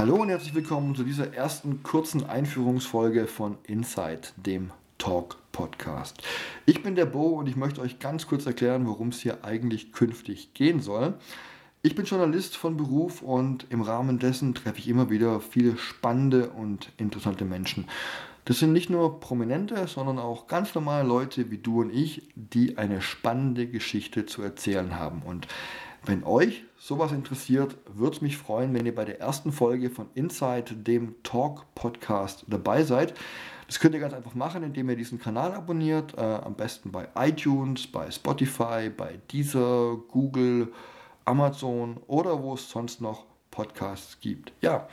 Hallo und herzlich willkommen zu dieser ersten kurzen Einführungsfolge von Inside, dem Talk Podcast. Ich bin der Bo und ich möchte euch ganz kurz erklären, worum es hier eigentlich künftig gehen soll. Ich bin Journalist von Beruf und im Rahmen dessen treffe ich immer wieder viele spannende und interessante Menschen. Das sind nicht nur Prominente, sondern auch ganz normale Leute wie du und ich, die eine spannende Geschichte zu erzählen haben. Und wenn euch sowas interessiert, würde es mich freuen, wenn ihr bei der ersten Folge von Inside, dem Talk-Podcast, dabei seid. Das könnt ihr ganz einfach machen, indem ihr diesen Kanal abonniert. Äh, am besten bei iTunes, bei Spotify, bei Deezer, Google, Amazon oder wo es sonst noch Podcasts gibt. Ja,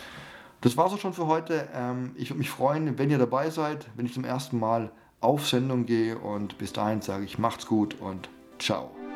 das war es schon für heute. Ähm, ich würde mich freuen, wenn ihr dabei seid, wenn ich zum ersten Mal auf Sendung gehe. Und bis dahin sage ich, macht's gut und ciao.